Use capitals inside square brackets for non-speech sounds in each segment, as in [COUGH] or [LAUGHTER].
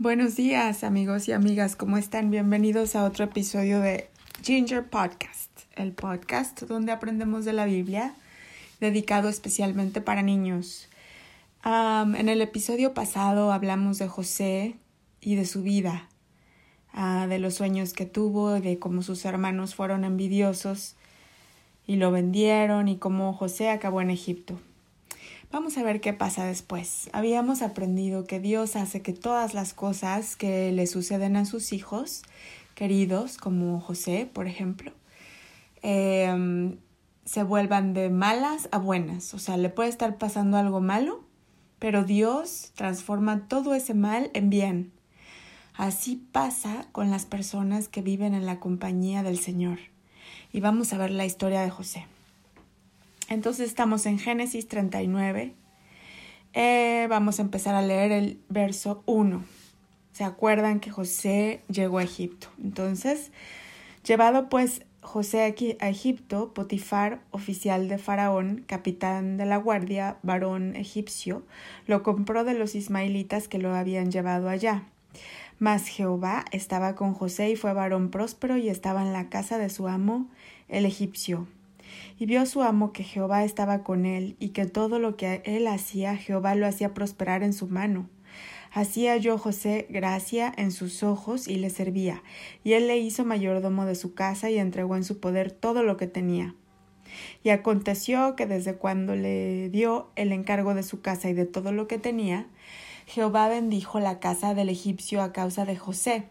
Buenos días amigos y amigas, ¿cómo están? Bienvenidos a otro episodio de Ginger Podcast, el podcast donde aprendemos de la Biblia, dedicado especialmente para niños. en el episodio pasado hablamos de José y de su vida, ah, de los sueños que tuvo, de cómo sus hermanos fueron envidiosos y lo vendieron y cómo José acabó en Egipto. Vamos a ver qué pasa después. Habíamos aprendido que Dios hace que todas las cosas que le suceden a sus hijos queridos, como José, por ejemplo, em, se vuelvan de malas a buenas. O sea, le puede estar pasando algo malo, pero Dios transforma todo ese mal en bien. Así pasa con las personas que viven en la compañía del Señor. Y vamos a ver la historia de José. Entonces estamos en Génesis 39. Eh, vamos a empezar a leer el verso 1. ¿Se acuerdan que José llegó a Egipto? Entonces, llevado pues José aquí a Egipto, Potifar, oficial de Faraón, capitán de la guardia, varón egipcio, lo compró de los ismaelitas que lo habían llevado allá. Mas Jehová estaba con José y fue varón próspero y estaba en la casa de su amo, el egipcio. Y vio su amo que Jehová estaba con él, y que todo lo que él hacía, Jehová lo hacía prosperar en su mano. Hacía yo José gracia en sus ojos y le servía, y él le hizo mayordomo de su casa y entregó en su poder todo lo que tenía. Y aconteció que desde cuando le dio el encargo de su casa y de todo lo que tenía, Jehová bendijo la casa del egipcio a causa de José,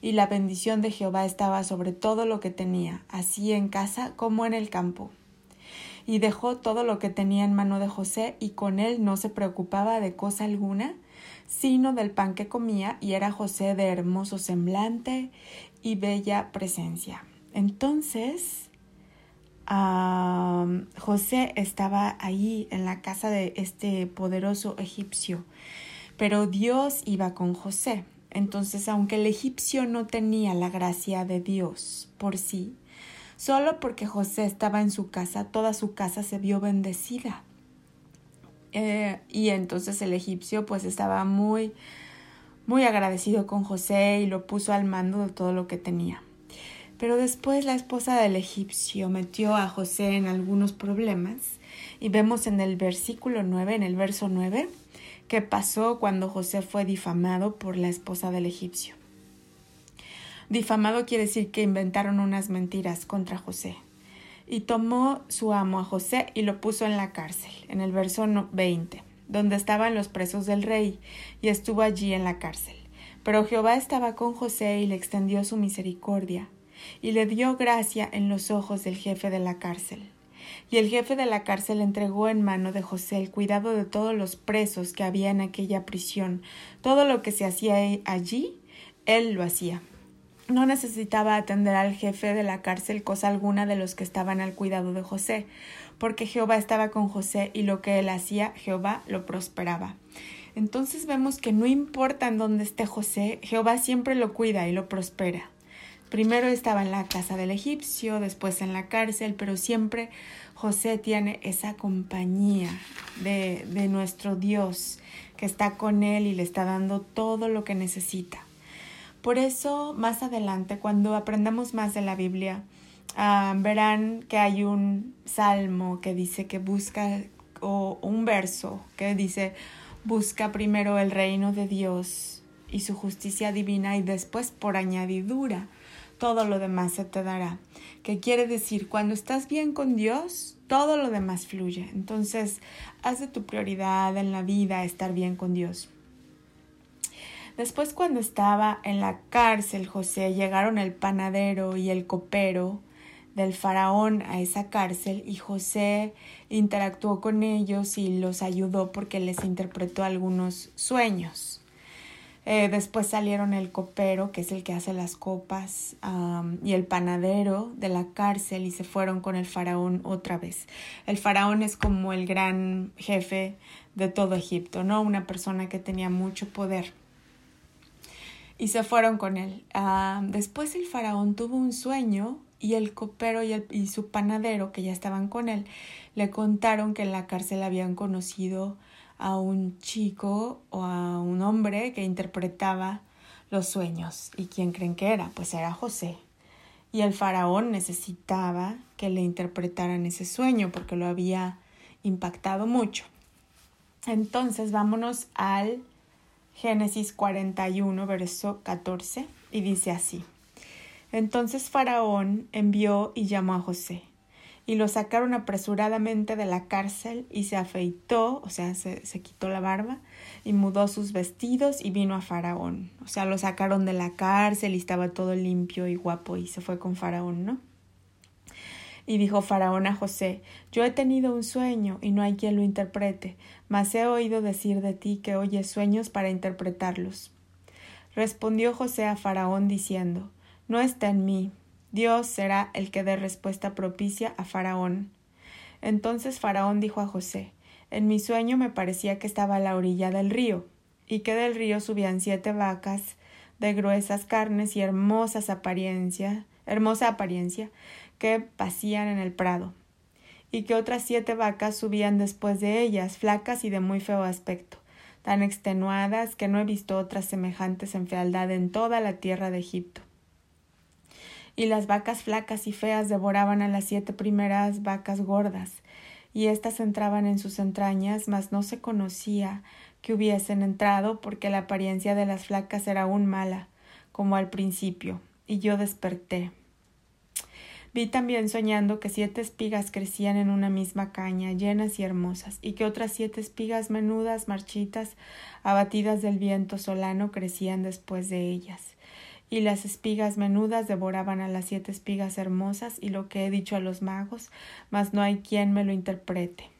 y la bendición de Jehová estaba sobre todo lo que tenía, así en casa como en el campo. Y dejó todo lo que tenía en mano de José, y con él no se preocupaba de cosa alguna, sino del pan que comía, y era José de hermoso semblante y bella presencia. Entonces, José estaba ahí en la casa de este poderoso egipcio, pero Dios iba con José. Entonces, aunque el egipcio no tenía la gracia de Dios por sí, solo porque José estaba en su casa, toda su casa se vio bendecida. Eh, y entonces el egipcio pues estaba muy, muy agradecido con José y lo puso al mando de todo lo que tenía. Pero después la esposa del egipcio metió a José en algunos problemas y vemos en el versículo 9, en el verso 9, ¿Qué pasó cuando José fue difamado por la esposa del egipcio. Difamado quiere decir que inventaron unas mentiras contra José. Y tomó su amo a José y lo puso en la cárcel, en el verso 20, donde estaban los presos del rey, y estuvo allí en la cárcel. Pero Jehová estaba con José y le extendió su misericordia, y le dio gracia en los ojos del jefe de la cárcel y el jefe de la cárcel entregó en mano de José el cuidado de todos los presos que había en aquella prisión. Todo lo que se hacía allí, él lo hacía. No necesitaba atender al jefe de la cárcel cosa alguna de los que estaban al cuidado de José, porque Jehová estaba con José y lo que él hacía, Jehová lo prosperaba. Entonces vemos que no importa en dónde esté José, Jehová siempre lo cuida y lo prospera. Primero estaba en la casa del egipcio, después en la cárcel, pero siempre José tiene esa compañía de, de nuestro Dios que está con él y le está dando todo lo que necesita. Por eso, más adelante, cuando aprendamos más de la Biblia, ah, verán que hay un salmo que dice que busca, o un verso que dice, busca primero el reino de Dios y su justicia divina y después por añadidura todo lo demás se te dará. ¿Qué quiere decir? Cuando estás bien con Dios, todo lo demás fluye. Entonces, haz de tu prioridad en la vida estar bien con Dios. Después, cuando estaba en la cárcel, José, llegaron el panadero y el copero del faraón a esa cárcel y José interactuó con ellos y los ayudó porque les interpretó algunos sueños. Eh, después salieron el copero, que es el que hace las copas, y el panadero de la cárcel y se fueron con el faraón otra vez. El faraón es como el gran jefe de todo Egipto, ¿no? Una persona que tenía mucho poder. Y se fueron con él. después el faraón tuvo un sueño y el copero y, y su panadero, que ya estaban con él, le contaron que en la cárcel habían conocido a un chico o a un hombre que interpretaba los sueños. ¿Y quién creen que era? Pues era José. Y el faraón necesitaba que le interpretaran ese sueño porque lo había impactado mucho. Entonces vámonos al Génesis 41, verso 14, y dice así. Entonces Faraón envió y llamó a José, y lo sacaron apresuradamente de la cárcel, y se afeitó, o sea, se, se quitó la barba, y mudó sus vestidos y vino a Faraón. O sea, lo sacaron de la cárcel y estaba todo limpio y guapo, y se fue con Faraón, ¿no? Y dijo Faraón a José, Yo he tenido un sueño, y no hay quien lo interprete, mas he oído decir de ti que oyes sueños para interpretarlos. Respondió José a Faraón diciendo, No está en mí, Dios será el que dé respuesta propicia a Faraón. Entonces Faraón dijo a José, En mi sueño me parecía que estaba a la orilla del río, y que del río subían siete vacas de gruesas carnes y hermosas apariencia, hermosa apariencia, que pasían en el prado, y que otras siete vacas subían después de ellas, flacas y de muy feo aspecto, tan extenuadas que no he visto otras semejantes en fealdad en toda la tierra de Egipto. Y las vacas flacas y feas devoraban a las siete primeras vacas gordas, y éstas entraban en sus entrañas, mas no se conocía que hubiesen entrado, porque la apariencia de las flacas era aún mala, como al principio, y yo desperté. Vi también soñando que siete espigas crecían en una misma caña, llenas y hermosas, y que otras siete espigas menudas, marchitas, abatidas del viento solano, crecían después de ellas. Y las espigas menudas devoraban a las siete espigas hermosas, y lo que he dicho a los magos, mas no hay quien me lo interprete.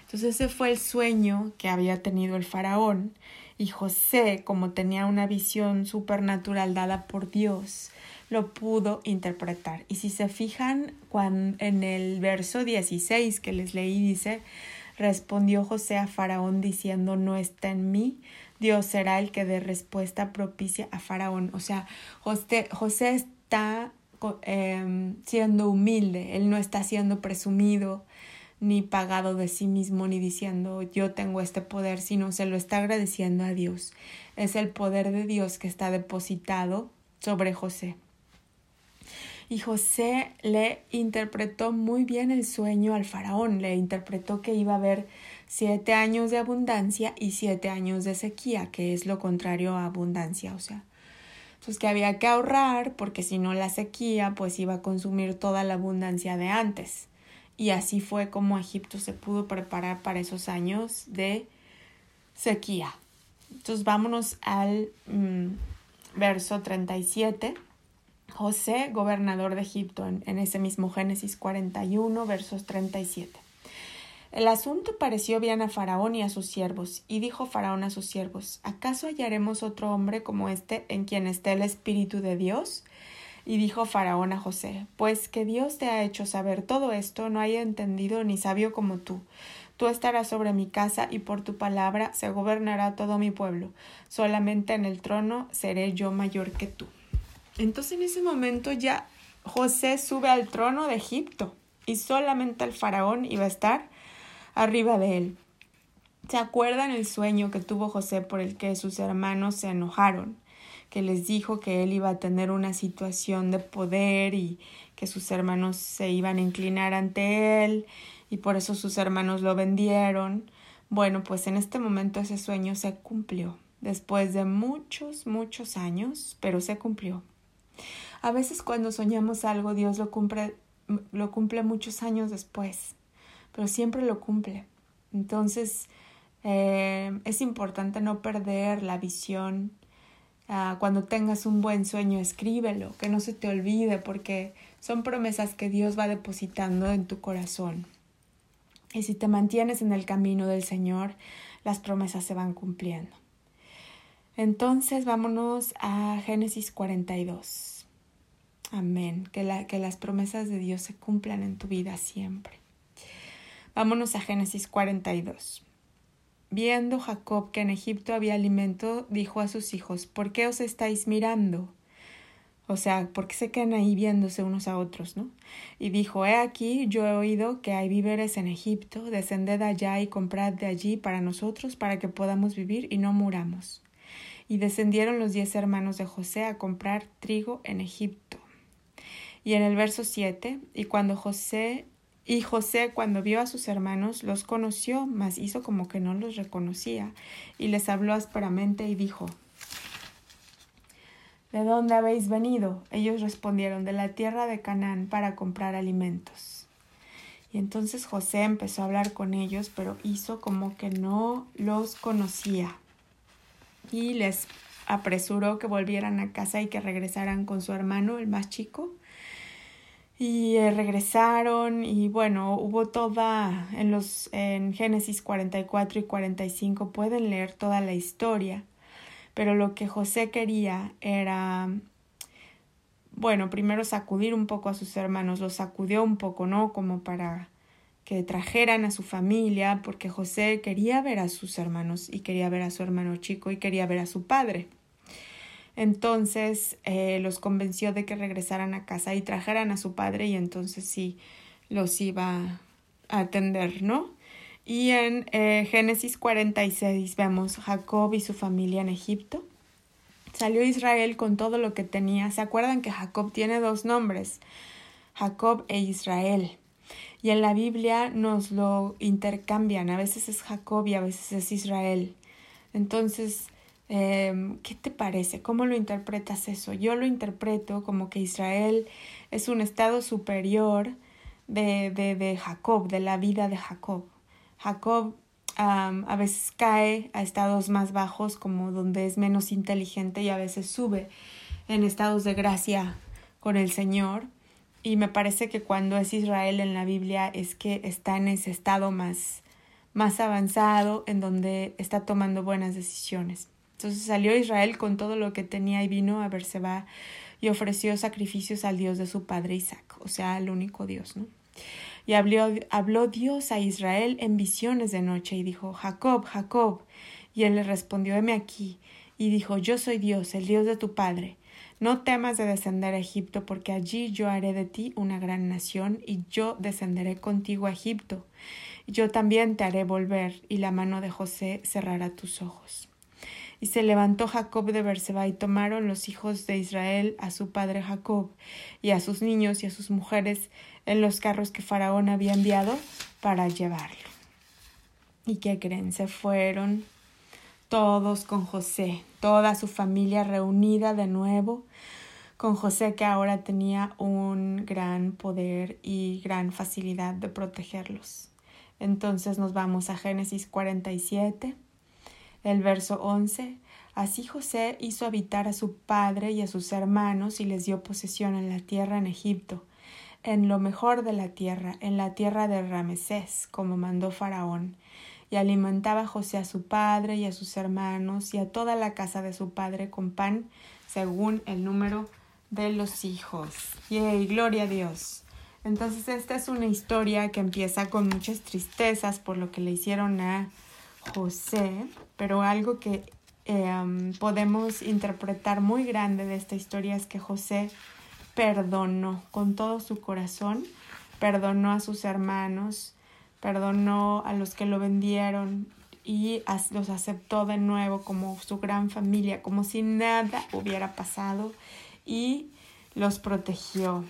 Entonces ese fue el sueño que había tenido el faraón, y José, como tenía una visión supernatural dada por Dios, lo pudo interpretar. Y si se fijan, cuando, en el verso 16 que les leí dice, respondió José a Faraón diciendo, no está en mí, Dios será el que dé respuesta propicia a Faraón. O sea, José, José está em, siendo humilde, él no está siendo presumido ni pagado de sí mismo, ni diciendo yo tengo este poder, sino se lo está agradeciendo a Dios. Es el poder de Dios que está depositado sobre José. Y José le interpretó muy bien el sueño al faraón, le interpretó que iba a haber siete años de abundancia y siete años de sequía, que es lo contrario a abundancia, o sea, pues que había que ahorrar porque si no la sequía pues iba a consumir toda la abundancia de antes. Y así fue como Egipto se pudo preparar para esos años de sequía. Entonces vámonos al mm, verso 37 José, gobernador de Egipto, en, ese mismo Génesis 41, versos 37. El asunto pareció bien a Faraón y a sus siervos, y dijo Faraón a sus siervos, ¿acaso hallaremos otro hombre como este en quien esté el Espíritu de Dios? Y dijo Faraón a José, pues que Dios te ha hecho saber todo esto, no hay entendido ni sabio como tú. Tú estarás sobre mi casa y por tu palabra se gobernará todo mi pueblo. Solamente en el trono seré yo mayor que tú. Entonces en ese momento ya José sube al trono de Egipto y solamente el faraón iba a estar arriba de él. ¿Se acuerdan el sueño que tuvo José por el que sus hermanos se enojaron? que les dijo que él iba a tener una situación de poder y que sus hermanos se iban a inclinar ante él y por eso sus hermanos lo vendieron. Bueno, pues en este momento ese sueño se cumplió, después de muchos, muchos años, pero se cumplió. A veces cuando soñamos algo, Dios lo cumple, lo cumple muchos años después, pero siempre lo cumple. Entonces, eh, es importante no perder la visión. Ah, cuando tengas un buen sueño, escríbelo, que no se te olvide, porque son promesas que Dios va depositando en tu corazón. Y si te mantienes en el camino del Señor, las promesas se van cumpliendo. Entonces vámonos a Génesis 42. Amén. Que, la, que las promesas de Dios se cumplan en tu vida siempre. Vámonos a Génesis 42. Viendo Jacob que en Egipto había alimento, dijo a sus hijos, ¿por qué os estáis mirando? O sea, ¿por qué se quedan ahí viéndose unos a otros, no? Y dijo, he aquí, yo he oído que hay víveres en Egipto, descended allá y comprad de allí para nosotros, para que podamos vivir y no muramos. Y descendieron los diez hermanos de José a comprar trigo en Egipto. Y en el verso siete, y cuando José, y José cuando vio a sus hermanos, los conoció, mas hizo como que no los reconocía, y les habló ásperamente y dijo, ¿De dónde habéis venido? Ellos respondieron, de la tierra de Canaán para comprar alimentos. Y entonces José empezó a hablar con ellos, pero hizo como que no los conocía. Y les apresuró que volvieran a casa y que regresaran con su hermano, el más chico. Y eh, regresaron y bueno, hubo toda en los en Génesis 44 y 45 pueden leer toda la historia pero lo que José quería era, bueno, primero sacudir un poco a sus hermanos, los sacudió un poco, ¿no? Como para que trajeran a su familia, porque José quería ver a sus hermanos y quería ver a su hermano chico y quería ver a su padre. Entonces eh, los convenció de que regresaran a casa y trajeran a su padre y entonces sí los iba a atender, ¿no? Y en eh, Génesis 46 vemos Jacob y su familia en Egipto. Salió Israel con todo lo que tenía. ¿Se acuerdan que Jacob tiene dos nombres? Jacob e Israel. Y en la Biblia nos lo intercambian. A veces es Jacob y a veces es Israel. Entonces, em, ¿qué te parece? ¿Cómo lo interpretas eso? Yo lo interpreto como que Israel es un estado superior de, de, de Jacob, de la vida de Jacob. Jacob a veces cae a estados más bajos como donde es menos inteligente y a veces sube en estados de gracia con el Señor. Y me parece que cuando es Israel en la Biblia es que está en ese estado más, más avanzado, en donde está tomando buenas decisiones. Entonces salió Israel con todo lo que tenía y vino a Berseba y ofreció sacrificios al Dios de su padre Isaac, o sea, al único Dios, ¿no? Y habló, habló Dios a Israel en visiones de noche y dijo, Jacob, Jacob. Y él le respondió, heme aquí. Y dijo, yo soy Dios, el Dios de tu padre. No temas de descender a Egipto, porque allí yo haré de ti una gran nación, y yo descenderé contigo a Egipto. Yo también te haré volver, y la mano de José cerrará tus ojos. Y se levantó Jacob de Berseba y tomaron los hijos de Israel a su padre Jacob y a sus niños y a sus mujeres en los carros que Faraón había enviado para llevarlo. ¿Y qué creen? Se fueron todos con José, toda su familia reunida de nuevo, con José que ahora tenía un gran poder y gran facilidad de protegerlos. Entonces nos vamos a Génesis 47 el verso 11. Así José hizo habitar a su padre y a sus hermanos y les dio posesión en la tierra en Egipto, en lo mejor de la tierra, en la tierra de Ramesés, como mandó Faraón. Y alimentaba José a su padre y a sus hermanos y a toda la casa de su padre con pan, según el número de los hijos. ¡Yay! ¡Gloria a Dios! Entonces esta es una historia que empieza con muchas tristezas por lo que le hicieron a José, pero algo que em, podemos interpretar muy grande de esta historia es que José perdonó con todo su corazón, perdonó a sus hermanos, perdonó a los que lo vendieron y los aceptó de nuevo como su gran familia, como si nada hubiera pasado y los protegió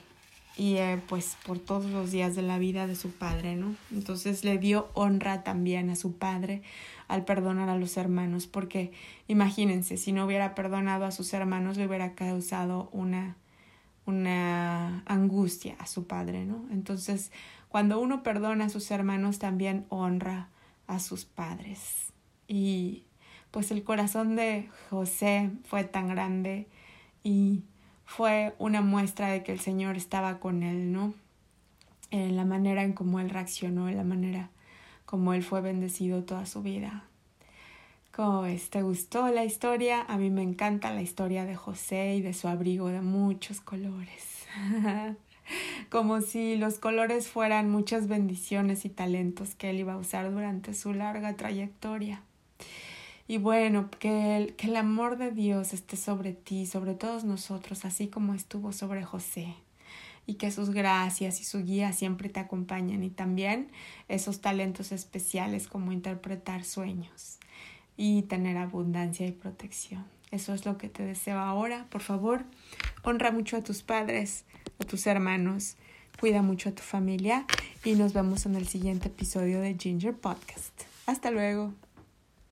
y eh, pues por todos los días de la vida de su padre, ¿no? Entonces le dio honra también a su padre al perdonar a los hermanos, porque imagínense, si no hubiera perdonado a sus hermanos, le hubiera causado una, una angustia a su padre, ¿no? Entonces, cuando uno perdona a sus hermanos, también honra a sus padres. Y pues el corazón de José fue tan grande y fue una muestra de que el Señor estaba con él, ¿no? En la manera en cómo él reaccionó, en la manera como él fue bendecido toda su vida. ¿Cómo ves? ¿Te gustó la historia? A mí me encanta la historia de José y de su abrigo de muchos colores. [LAUGHS] como si los colores fueran muchas bendiciones y talentos que él iba a usar durante su larga trayectoria. Y bueno, que el, que el amor de Dios esté sobre ti, sobre todos nosotros, así como estuvo sobre José. Y que sus gracias y su guía siempre te acompañen y también esos talentos especiales como interpretar sueños y tener abundancia y protección. Eso es lo que te deseo ahora. Por favor, honra mucho a tus padres, a tus hermanos, cuida mucho a tu familia y nos vemos en el siguiente episodio de Ginger Podcast. Hasta luego.